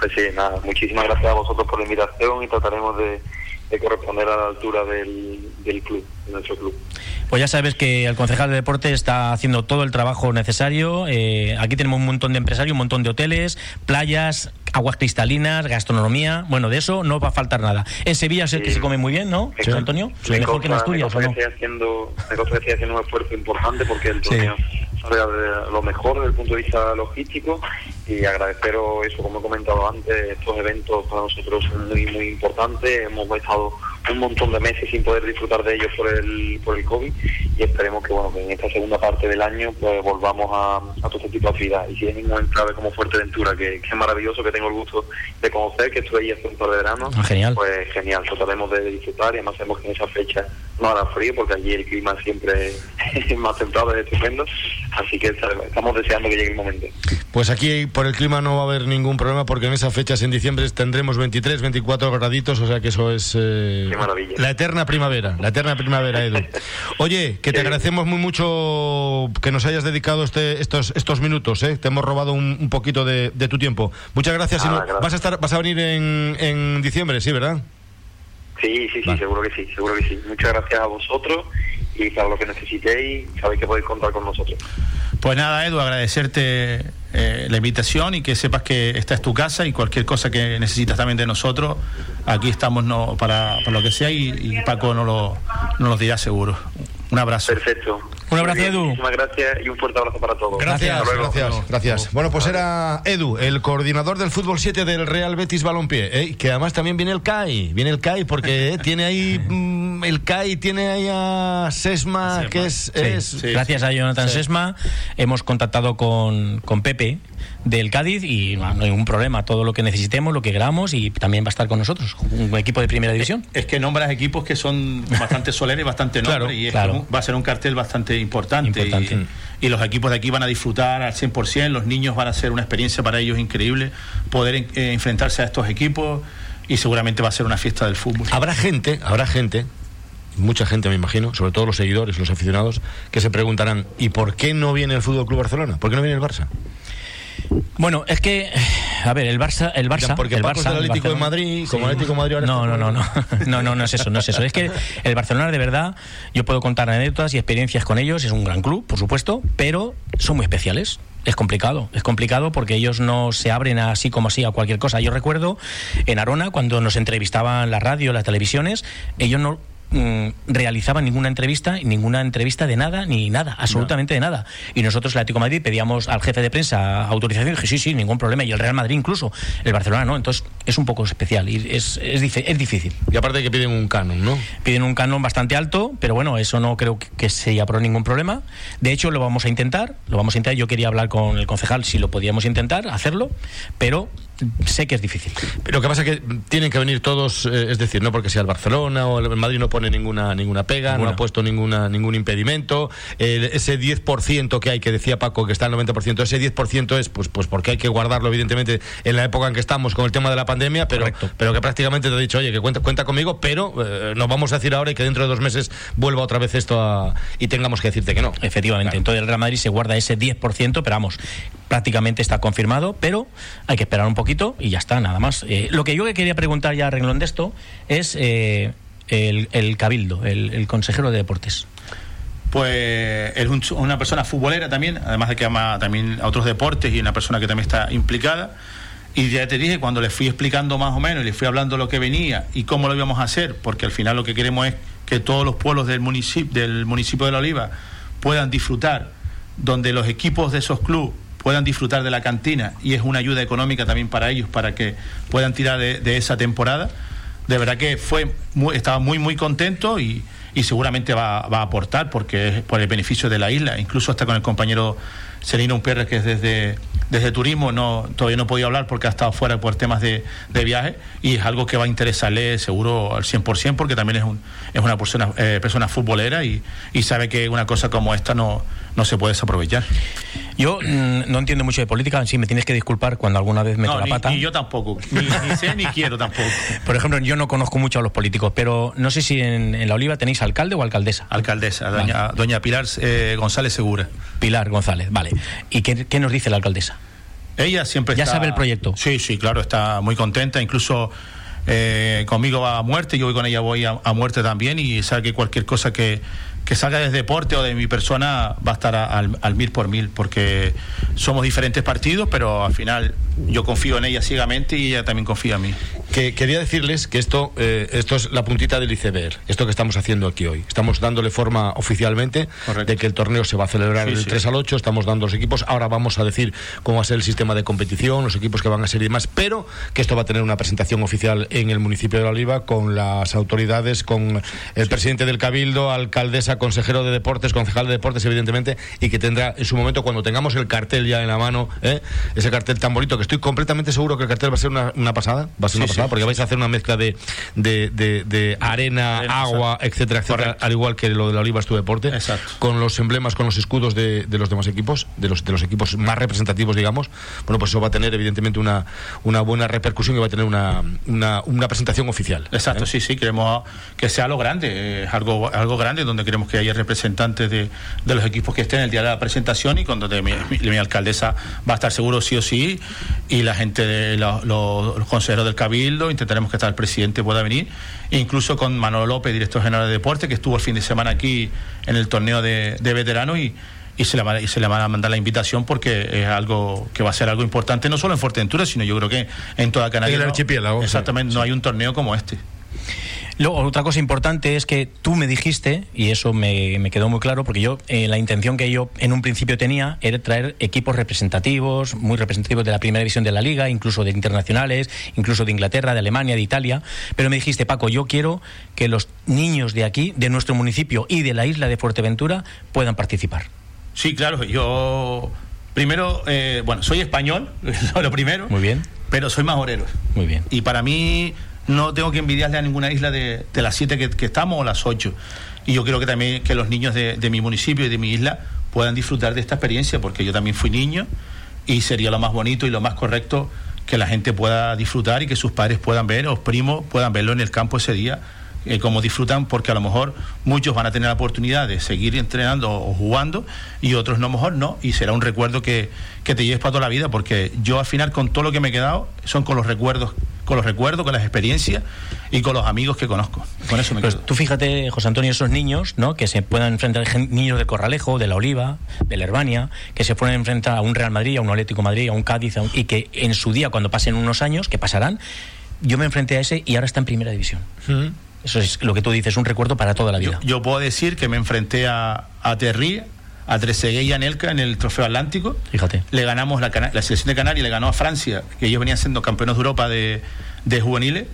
Pues sí, nada, muchísimas gracias a vosotros por la invitación y trataremos de de corresponder a la altura del, del club, de nuestro club. Pues ya sabes que el concejal de deporte está haciendo todo el trabajo necesario. Eh, aquí tenemos un montón de empresarios, un montón de hoteles, playas, aguas cristalinas, gastronomía. Bueno, de eso no va a faltar nada. En Sevilla sé que se come muy bien, ¿no, señor Antonio? mejor que en Asturias, ¿o no? Estoy haciendo, estoy haciendo un esfuerzo importante porque el torneo lo mejor desde el punto de vista logístico y agradeceros eso, como he comentado antes, estos eventos para nosotros son muy, muy importantes. Hemos estado un montón de meses sin poder disfrutar de ellos por el, por el COVID y esperemos que bueno que en esta segunda parte del año pues volvamos a, a todo este tipo de actividades. Y si hay ningún enclave como Fuerteventura, que, que es maravilloso, que tengo el gusto de conocer, que estuve ahí hace un par de verano, ah, genial. pues genial, trataremos de disfrutar y además sabemos que en esa fecha no hará frío porque allí el clima siempre es más templado, es estupendo, así que estamos deseando que llegue el momento. Pues aquí por el clima no va a haber ningún problema porque en esas fechas en diciembre tendremos 23, 24 graditos, o sea que eso es eh, maravilla. la eterna primavera, la eterna primavera, Edu. Oye, que te agradecemos muy mucho que nos hayas dedicado este, estos, estos minutos, ¿eh? te hemos robado un, poquito de, tu tiempo. Muchas gracias. Vas a estar, vas a venir en, en diciembre, sí, ¿verdad? Sí, sí, sí, seguro que sí, seguro que sí. Muchas gracias a vosotros y para lo que necesitéis, sabéis que podéis contar con nosotros. Pues nada, Edu, agradecerte eh, la invitación y que sepas que esta es tu casa y cualquier cosa que necesitas también de nosotros, aquí estamos no, para, lo que sea y, Paco nos lo, nos lo dirá seguro. Un abrazo. Perfecto. Un abrazo, Edu. Muchísimas gracias y un fuerte abrazo para todos. Gracias, gracias, gracias. Bueno, pues era Edu, el coordinador del fútbol 7 del Real Betis Balompié, ¿eh? que además también viene el CAI, viene el CAI porque eh, tiene ahí mm, el CAI tiene ahí a Sesma, que es, gracias a Jonathan Sesma hemos contactado con, con Pepe del Cádiz y no, hay ningún problema, todo lo que necesitemos, lo que queramos y también va a estar con nosotros, un equipo de primera división. Es, que nombras equipos que son bastante solenes, bastante nobles y va a ser un cartel bastante importante. Y, los equipos de aquí van a disfrutar al 100%, los niños van a ser una experiencia para ellos increíble poder eh, enfrentarse a estos equipos y seguramente va a ser una fiesta del fútbol. Habrá gente, habrá gente mucha gente me imagino, sobre todo los seguidores, los aficionados, que se preguntarán, ¿y por qué no viene el Fútbol Club Barcelona? ¿Por qué no viene el Barça? Bueno, es que, a ver, el Barça, el Barça, porque el Barça, el Atlético de Madrid, como el Atlético de Madrid ahora no, no, no, no, no, no, no es eso, no es eso. Es que el Barcelona de verdad, yo puedo contar anécdotas y experiencias con ellos. Es un gran club, por supuesto, pero son muy especiales. Es complicado, es complicado porque ellos no se abren así como así a cualquier cosa. Yo recuerdo en Arona cuando nos entrevistaban la radio, las televisiones, ellos no Mm, realizaba ninguna entrevista, ninguna entrevista de nada, ni nada, absolutamente de nada. Y nosotros, el Atlético de Madrid, pedíamos al jefe de prensa autorización y dije, sí, sí, ningún problema. Y el Real Madrid incluso, el Barcelona no. Entonces es un poco especial y es, es, es difícil. Y aparte que piden un canon, ¿no? Piden un canon bastante alto, pero bueno, eso no creo que sea por ningún problema. De hecho, lo vamos a intentar, lo vamos a intentar. Yo quería hablar con el concejal si lo podíamos intentar, hacerlo, pero sé que es difícil. Pero que pasa que tienen que venir todos, eh, es decir, no porque sea el Barcelona o el Madrid no pone ninguna ninguna pega, no ha puesto ninguna ningún impedimento. ese 10% que hay, que decía Paco, que está el 90%, ese 10% es pues pues porque hay que guardarlo, evidentemente, en la época en que estamos con el tema de la pandemia, pero, pero que prácticamente te ha dicho, oye, que cuenta, cuenta conmigo, pero eh, nos vamos a decir ahora y que dentro de dos meses vuelva otra vez esto y tengamos que decirte que no. Efectivamente, entonces el Real Madrid se guarda ese 10%, pero vamos, prácticamente está confirmado, pero hay que esperar un y ya está, nada más. Eh, lo que yo quería preguntar ya a renglón de esto es eh, el, Cabildo, el, consejero de deportes. Pues es una persona futbolera también, además de que ama también a otros deportes y una persona que también está implicada. Y ya te dije, cuando le fui explicando más o menos y le fui hablando lo que venía y cómo lo íbamos a hacer, porque al final lo que queremos es que todos los pueblos del municipio, del municipio de La Oliva puedan disfrutar, donde los equipos de esos clubes puedan disfrutar de la cantina y es una ayuda económica también para ellos, para que puedan tirar de, esa temporada. De verdad que fue estaba muy, muy contento y, y seguramente va, va, a aportar porque es por el beneficio de la isla, incluso hasta con el compañero un Pérez, que es desde, desde turismo, no, todavía no podía hablar porque ha estado fuera por temas de, de viaje y es algo que va a interesarle seguro al 100% porque también es, un, es una persona, eh, persona futbolera y, y sabe que una cosa como esta no, no se puede desaprovechar. Yo mm, no entiendo mucho de política, sí me tienes que disculpar cuando alguna vez meto la pata. Ni yo tampoco, ni, sé ni quiero tampoco. Por ejemplo, yo no conozco mucho a los políticos, pero no sé si en, La Oliva tenéis alcalde o alcaldesa. Alcaldesa, doña, doña Pilar eh, González Segura. Pilar González, vale. ¿Y qué, nos dice la alcaldesa? Ella siempre ¿Ya sabe el proyecto? Sí, sí, claro, está muy contenta, incluso... Eh, conmigo va a muerte, yo voy con ella voy a, a muerte también y sabe que cualquier cosa que, que salga desde deporte o de mi persona va a estar al, mil por mil, porque somos diferentes partidos, pero al final yo confío en ella ciegamente y ella también confía en mí. Que, quería decirles que esto, eh, esto es la puntita del iceberg, esto que estamos haciendo aquí hoy. Estamos dándole forma oficialmente de que el torneo se va a celebrar el 3 al 8, estamos dando los equipos, ahora vamos a decir cómo va a ser el sistema de competición, los equipos que van a ser y demás, pero que esto va a tener una presentación oficial en el municipio de La Oliva con las autoridades, con el presidente del Cabildo, alcaldesa, consejero de deportes, concejal de deportes, evidentemente, y que tendrá en su momento, cuando tengamos el cartel ya en la mano, ¿eh? ese cartel tan bonito, que estoy completamente seguro que el cartel va a ser una, pasada, va a ser una pasada, porque vais a hacer una mezcla de, de, arena, agua, etcétera, etcétera, al igual que lo de la Oliva es tu deporte, con los emblemas, con los escudos de, los demás equipos, de los, de los equipos más representativos, digamos, bueno, pues eso va a tener evidentemente una, una buena repercusión y va a tener una, una, presentación oficial. Exacto, ¿eh? sí, sí, queremos que sea lo grande, es algo, algo grande donde queremos que haya representantes de, de, los equipos que estén el día de la presentación y cuando mi, mi, alcaldesa va a estar seguro sí o sí y la gente de los, consejeros del Cabildo, intentaremos que hasta el presidente pueda venir, e incluso con Manolo López, director general de deporte, que estuvo el fin de semana aquí en el torneo de, de veteranos y y se, le va, y se le van a mandar la invitación porque es algo que va a ser algo importante no solo en Fuerteventura, sino yo creo que en toda Canarias. En el archipiélago. Exactamente, no hay un torneo como este. Luego, otra cosa importante es que tú me dijiste, y eso me, quedó muy claro, porque yo, eh, la intención que yo en un principio tenía era traer equipos representativos, muy representativos de la primera división de la liga, incluso de internacionales, incluso de Inglaterra, de Alemania, de Italia. Pero me dijiste, Paco, yo quiero que los niños de aquí, de nuestro municipio y de la isla de Fuerteventura, puedan participar. Sí, claro, yo primero, eh, bueno, soy español, lo primero. Muy bien. Pero soy majorero. Muy bien. Y para mí no tengo que envidiarle a ninguna isla de, las siete que, estamos o las ocho. Y yo creo que también que los niños de, mi municipio y de mi isla puedan disfrutar de esta experiencia, porque yo también fui niño y sería lo más bonito y lo más correcto que la gente pueda disfrutar y que sus padres puedan ver, o primos puedan verlo en el campo ese día eh, como disfrutan, porque a lo mejor muchos van a tener la oportunidad de seguir entrenando o jugando y otros no, a mejor no, y será un recuerdo que, que te lleves para toda la vida, porque yo al final con todo lo que me he quedado son con los recuerdos con los recuerdos, con las experiencias y con los amigos que conozco. Con eso me pues quedo. Tú fíjate, José Antonio, esos niños, ¿no? Que se puedan enfrentar niños de Corralejo, de La Oliva, de la Herbania, que se pueden enfrentar a un Real Madrid, a un Atlético Madrid, a un Cádiz, y que en su día, cuando pasen unos años, que pasarán, yo me enfrenté a ese y ahora está en primera división. Eso es lo que tú dices, un recuerdo para toda la vida. Yo, puedo decir que me enfrenté a, a Terry, a Treseguet y a Nelka en el Trofeo Atlántico. Fíjate. Le ganamos la, la selección de Canarias, le ganó a Francia, que ellos venían siendo campeones de Europa de, de juveniles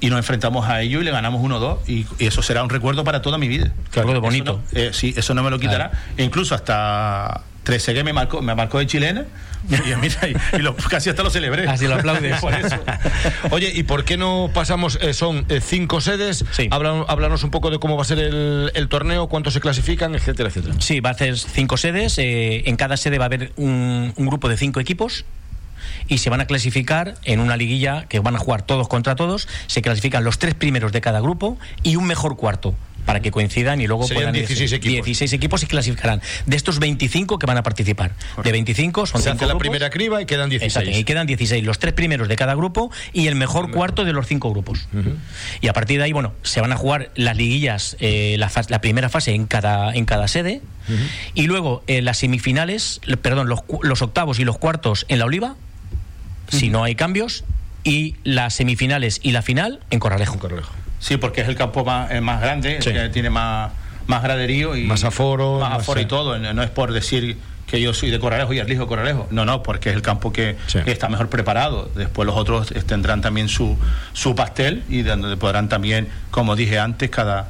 y nos enfrentamos a ellos y le ganamos 1-2 y, eso será un recuerdo para toda mi vida. Claro, bonito. Eh, sí, eso no me lo quitará. E incluso hasta Trezeguet me marcó, me marcó de chilena y, casi hasta lo celebré. Así lo aplaudes. Por eso. Oye, ¿y por qué no pasamos? Eh, son eh, cinco sedes. Sí. Háblanos, un poco de cómo va a ser el, torneo, cuántos se clasifican, etcétera, etcétera. Sí, va a ser cinco sedes. Eh, en cada sede va a haber un, un grupo de cinco equipos y se van a clasificar en una liguilla que van a jugar todos contra todos. Se clasifican los tres primeros de cada grupo y un mejor cuarto para que coincidan y luego puedan 16 equipos. 16 equipos y clasificarán. De estos 25 que van a participar. De 25 son Se hace la primera criba y quedan 16. y quedan 16. Los tres primeros de cada grupo y el mejor cuarto de los cinco grupos. Y a partir de ahí, bueno, se van a jugar las liguillas, eh, la, la, primera fase en cada, en cada sede. Y luego eh, las semifinales, perdón, los, los octavos y los cuartos en la Oliva, si no hay cambios, y las semifinales y la final en Corralejo. Corralejo. Sí, porque es el campo más, más grande, que tiene más, más graderío y más aforo, más aforo y todo. No es por decir que yo soy de Corralejo y Arlijo de Corralejo. No, no, porque es el campo que, está mejor preparado. Después los otros tendrán también su, su pastel y donde podrán también, como dije antes, cada,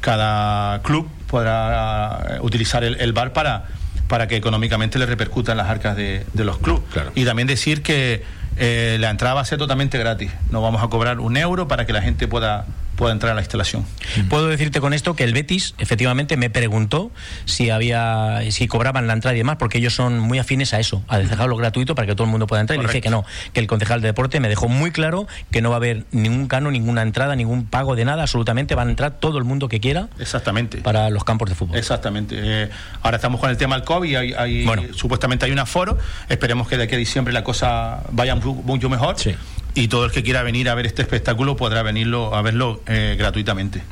cada club podrá eh, utilizar el, bar para, para que económicamente le repercutan las arcas de, los clubes. Y también decir que eh, la entrada va a ser totalmente gratis. No vamos a cobrar un euro para que la gente pueda pueda entrar a la instalación. Puedo decirte con esto que el Betis efectivamente me preguntó si había si cobraban la entrada y demás porque ellos son muy afines a eso, a dejarlo gratuito para que todo el mundo pueda entrar y dice que no, que el concejal de deporte me dejó muy claro que no va a haber ningún cano, ninguna entrada, ningún pago de nada, absolutamente van a entrar todo el mundo que quiera. Exactamente. Para los campos de fútbol. Exactamente. Eh, ahora estamos con el tema del COVID, hay, hay supuestamente hay un aforo, esperemos que de aquí a diciembre la cosa vaya mucho mejor. Sí y todo el que quiera venir a ver este espectáculo podrá venirlo a verlo eh, gratuitamente.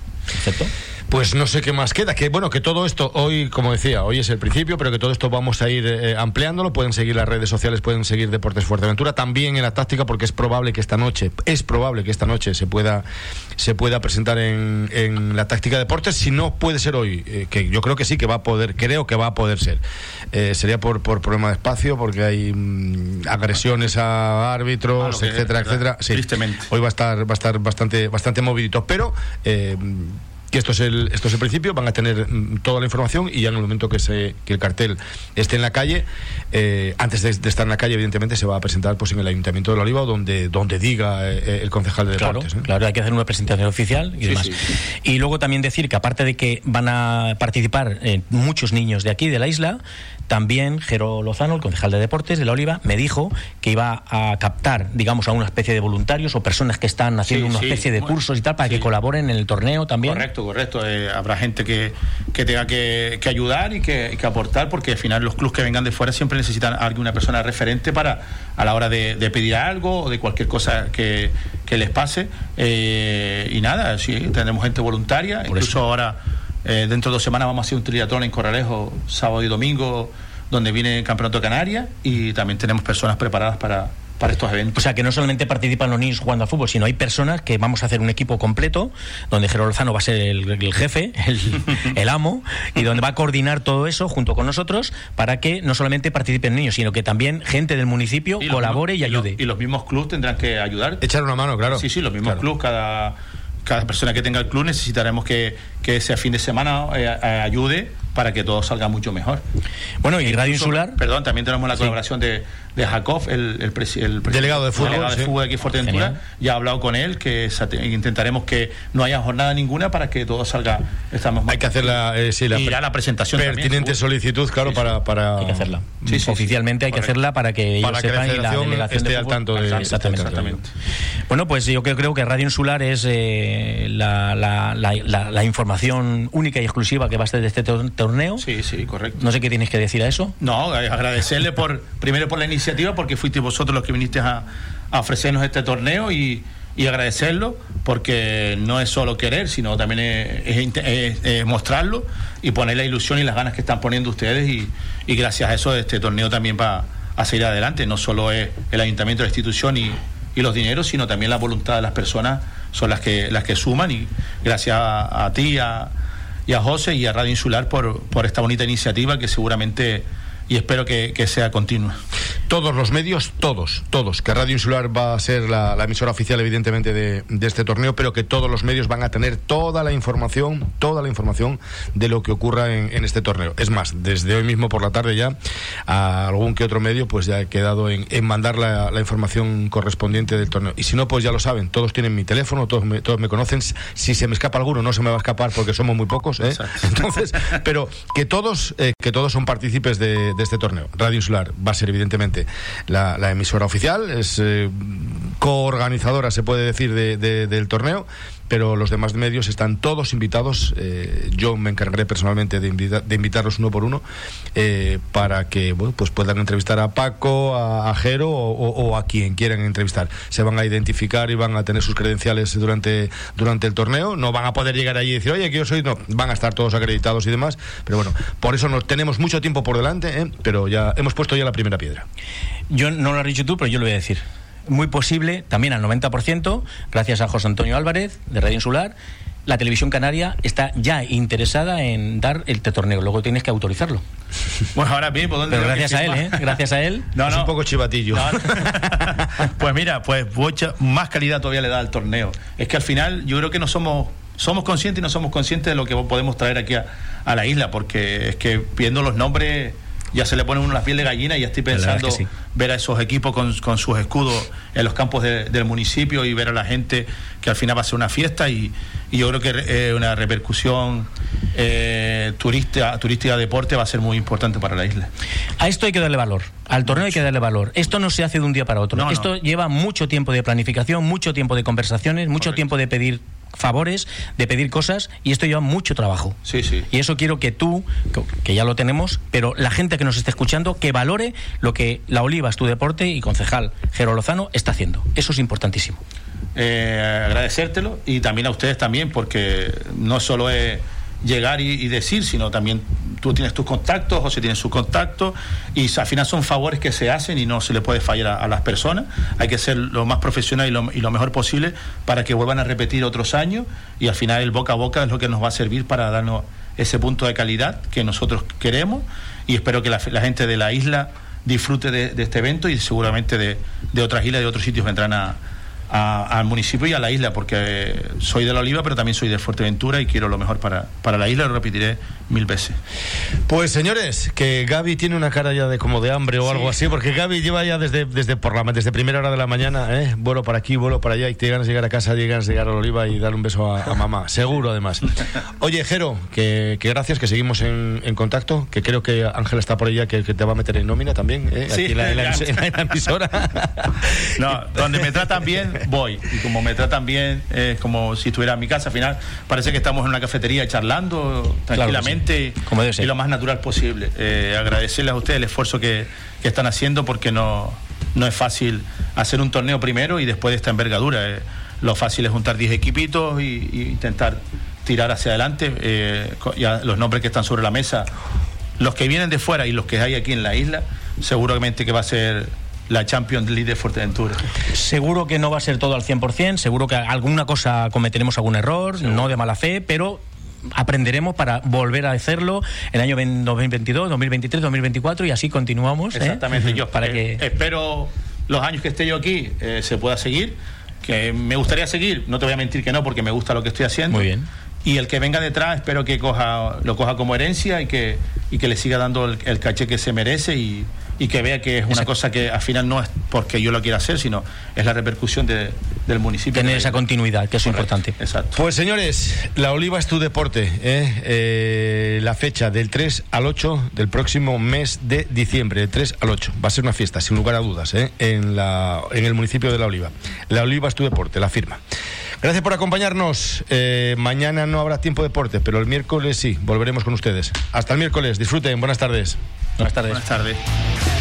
Pues no sé qué más queda. Que bueno, que todo esto hoy, como decía, hoy es el principio, pero que todo esto vamos a ir eh, ampliándolo. Pueden seguir las redes sociales, pueden seguir Deportes Fuerteventura, también en la táctica, porque es probable que esta noche, es probable que esta noche se pueda, se pueda presentar en, en la táctica Deportes. Si no puede ser hoy, eh, que yo creo que sí que va a poder, creo que va a poder ser. Eh, sería por, por problema de espacio, porque hay mm, agresiones a árbitros, etcétera, etcétera. Tristemente. Hoy va a estar, va a estar bastante, bastante movidito, pero que esto es el esto es el principio van a tener mm, toda la información y ya en el momento que se que el cartel esté en la calle eh, antes de, estar en la calle evidentemente se va a presentar pues en el ayuntamiento de la Oliva donde donde diga eh, eh, el concejal de deportes claro hay que hacer una presentación oficial y demás. y luego también decir que aparte de que van a participar muchos niños de aquí de la isla también Jero Lozano, el concejal de deportes de La Oliva, me dijo que iba a captar, digamos, a una especie de voluntarios o personas que están haciendo una especie de cursos y tal para que colaboren en el torneo también. Correcto, correcto. Eh, habrá gente que, tenga que, ayudar y que, aportar, porque al final los clubes que vengan de fuera siempre necesitan a alguna persona referente para a la hora de, pedir algo o de cualquier cosa que, les pase. Eh, y nada, sí, tendremos gente voluntaria, incluso ahora eh, dentro de dos semanas vamos a hacer un triatlón en Corralejo, sábado y domingo, donde viene el Campeonato de Canarias y también tenemos personas preparadas para, para estos eventos. O sea, que no solamente participan los niños jugando a fútbol, sino hay personas que vamos a hacer un equipo completo, donde Gerardo Lozano va a ser el, jefe, el, amo, y donde va a coordinar todo eso junto con nosotros para que no solamente participen niños, sino que también gente del municipio colabore y ayude. Y los, mismos clubes tendrán que ayudar. Echar una mano, claro. Sí, sí, los mismos clubes, cada cada persona que tenga el club necesitaremos que, que ese fin de semana eh, ayude para que todo salga mucho mejor. Bueno, y Radio Insular. Perdón, también tenemos la colaboración de, de Jacob, el, el, delegado de fútbol, delegado de fútbol aquí en Fuerteventura. Ya ha hablado con él que intentaremos que no haya jornada ninguna para que todo salga. Estamos Hay que hacer la, eh, sí, la, la presentación. Pertinente solicitud, claro, para, para. Hay que hacerla. Sí, Oficialmente hay que hacerla para que ellos sepan y la delegación esté al tanto de. Exactamente. Bueno, pues yo creo que Radio Insular es eh, la, la, la, información única y exclusiva que va a estar de este torneo. Sí, sí, correcto. No sé qué tienes que decir a eso. No, agradecerle por primero por la iniciativa, porque fuiste vosotros los que viniste a, ofrecernos este torneo y, agradecerlo, porque no es solo querer, sino también es, mostrarlo y poner la ilusión y las ganas que están poniendo ustedes y, gracias a eso este torneo también va a seguir adelante. No solo es el ayuntamiento, la institución y, y los dineros, sino también la voluntad de las personas son las que las que suman y gracias a, ti a, y a José y a Radio Insular por, por esta bonita iniciativa que seguramente y espero que, sea continua. Todos los medios, todos, todos, que Radio Insular va a ser la, emisora oficial, evidentemente, de, este torneo, pero que todos los medios van a tener toda la información, toda la información de lo que ocurra en, este torneo. Es más, desde hoy mismo por la tarde ya, a algún que otro medio, pues ya he quedado en, mandar la, información correspondiente del torneo. Y si no, pues ya lo saben, todos tienen mi teléfono, todos me, todos me conocen. Si se me escapa alguno, no se me va a escapar porque somos muy pocos, ¿eh? Entonces, pero que todos, eh, que todos son partícipes de de este torneo. Radio Insular va a ser evidentemente la, emisora oficial, es eh, coorganizadora, se puede decir, del torneo pero los demás medios están todos invitados. Eh, yo me encargaré personalmente de, de, invitarlos uno por uno eh, para que bueno, pues puedan entrevistar a Paco, a, Jero o, a quien quieran entrevistar. Se van a identificar y van a tener sus credenciales durante, durante el torneo. No van a poder llegar allí y decir, oye, que yo soy. No, van a estar todos acreditados y demás. Pero bueno, por eso nos tenemos mucho tiempo por delante, ¿eh? pero ya hemos puesto ya la primera piedra. Yo no lo has dicho tú, pero yo lo voy a decir. Muy posible, también al 90%, gracias a José Antonio Álvarez, de Radio Insular, la televisión canaria está ya interesada en dar el torneo. Luego tienes que autorizarlo. Bueno, ahora mismo, ¿dónde Pero gracias a él, ¿eh? Gracias a él. No, no. Es un poco chivatillo. pues mira, pues más calidad todavía le da al torneo. Es que al final yo creo que no somos somos conscientes y no somos conscientes de lo que podemos traer aquí a, a la isla, porque es que viendo los nombres ya se le pone uno la piel de gallina y ya estoy pensando ver a esos equipos con, con sus escudos en los campos del municipio y ver a la gente que al final va a ser una fiesta y, yo creo que eh, una repercusión eh, turística, turística deporte va a ser muy importante para la isla. A esto hay que darle valor, al torneo hay que darle valor. Esto no se hace de un día para otro. esto lleva mucho tiempo de planificación, mucho tiempo de conversaciones, mucho tiempo de pedir favores, de pedir cosas, y esto lleva mucho trabajo. Sí, sí. Y eso quiero que tú, que ya lo tenemos, pero la gente que nos esté escuchando, que valore lo que la Oliva, es tu deporte, y concejal Jero Lozano está haciendo. Eso es importantísimo. Eh, agradecértelo y también a ustedes también, porque no solo es llegar y, decir, sino también tú tienes tus contactos, José tiene sus contactos, y al final son favores que se hacen y no se le puede fallar a, las personas. Hay que ser lo más profesional y lo, y mejor posible para que vuelvan a repetir otros años, y al final el boca a boca es lo que nos va a servir para darnos ese punto de calidad que nosotros queremos, y espero que la, gente de la isla disfrute de, este evento y seguramente de, otras islas, de otros sitios vendrán a al municipio y a la isla, porque soy de la Oliva, pero también soy de Fuerteventura y quiero lo mejor para, para la isla, lo repetiré mil veces. Pues señores, que Gaby tiene una cara ya de como de hambre o algo así, porque Gaby lleva ya desde, desde, por la, desde primera hora de la mañana, ¿eh? vuelo para aquí, vuelo para allá, y te ganas de llegar a casa, llegas de llegar a la Oliva y dar un beso a, mamá, seguro además. Oye, Jero, que, que gracias, que seguimos en, en, contacto, que creo que Ángela está por ella, que, te va a meter en nómina también, ¿eh? aquí en la, emisora. no, donde me tratan bien voy. Y como me tratan bien, es como si estuviera en mi casa. Al final parece que estamos en una cafetería charlando tranquilamente y lo más natural posible. Eh, agradecerles a ustedes el esfuerzo que, están haciendo porque no, no es fácil hacer un torneo primero y después de esta envergadura. Eh, lo fácil es juntar 10 equipitos y, intentar tirar hacia adelante. Eh, ya los nombres que están sobre la mesa, los que vienen de fuera y los que hay aquí en la isla, seguramente que va a ser la Champions League de Fuerteventura. Seguro que no va a ser todo al 100%, seguro que alguna cosa cometeremos algún error, no de mala fe, pero aprenderemos para volver a hacerlo el año 2022, 2023, 2024 y así continuamos. ¿eh? Exactamente, yo para que... espero los años que esté yo aquí eh, se pueda seguir, que me gustaría seguir, no te voy a mentir que no, porque me gusta lo que estoy haciendo. Muy bien. Y el que venga detrás espero que coja, lo coja como herencia y que, y que le siga dando el, el caché que se merece y, y que vea que es una cosa que al final no es porque yo lo quiera hacer, sino es la repercusión del municipio. Tener esa continuidad, que es importante. Exacto. Pues señores, la Oliva es tu deporte. ¿eh? Eh, la fecha del 3 al 8 del próximo mes de diciembre, del 3 al 8. Va a ser una fiesta, sin lugar a dudas, ¿eh? en, la, en el municipio de La Oliva. La Oliva es tu deporte, la firma. Gracias por acompañarnos. mañana no habrá tiempo de deporte, pero el miércoles sí, volveremos con ustedes. Hasta el miércoles, disfruten, buenas tardes. Buenas tardes. Buenas tardes.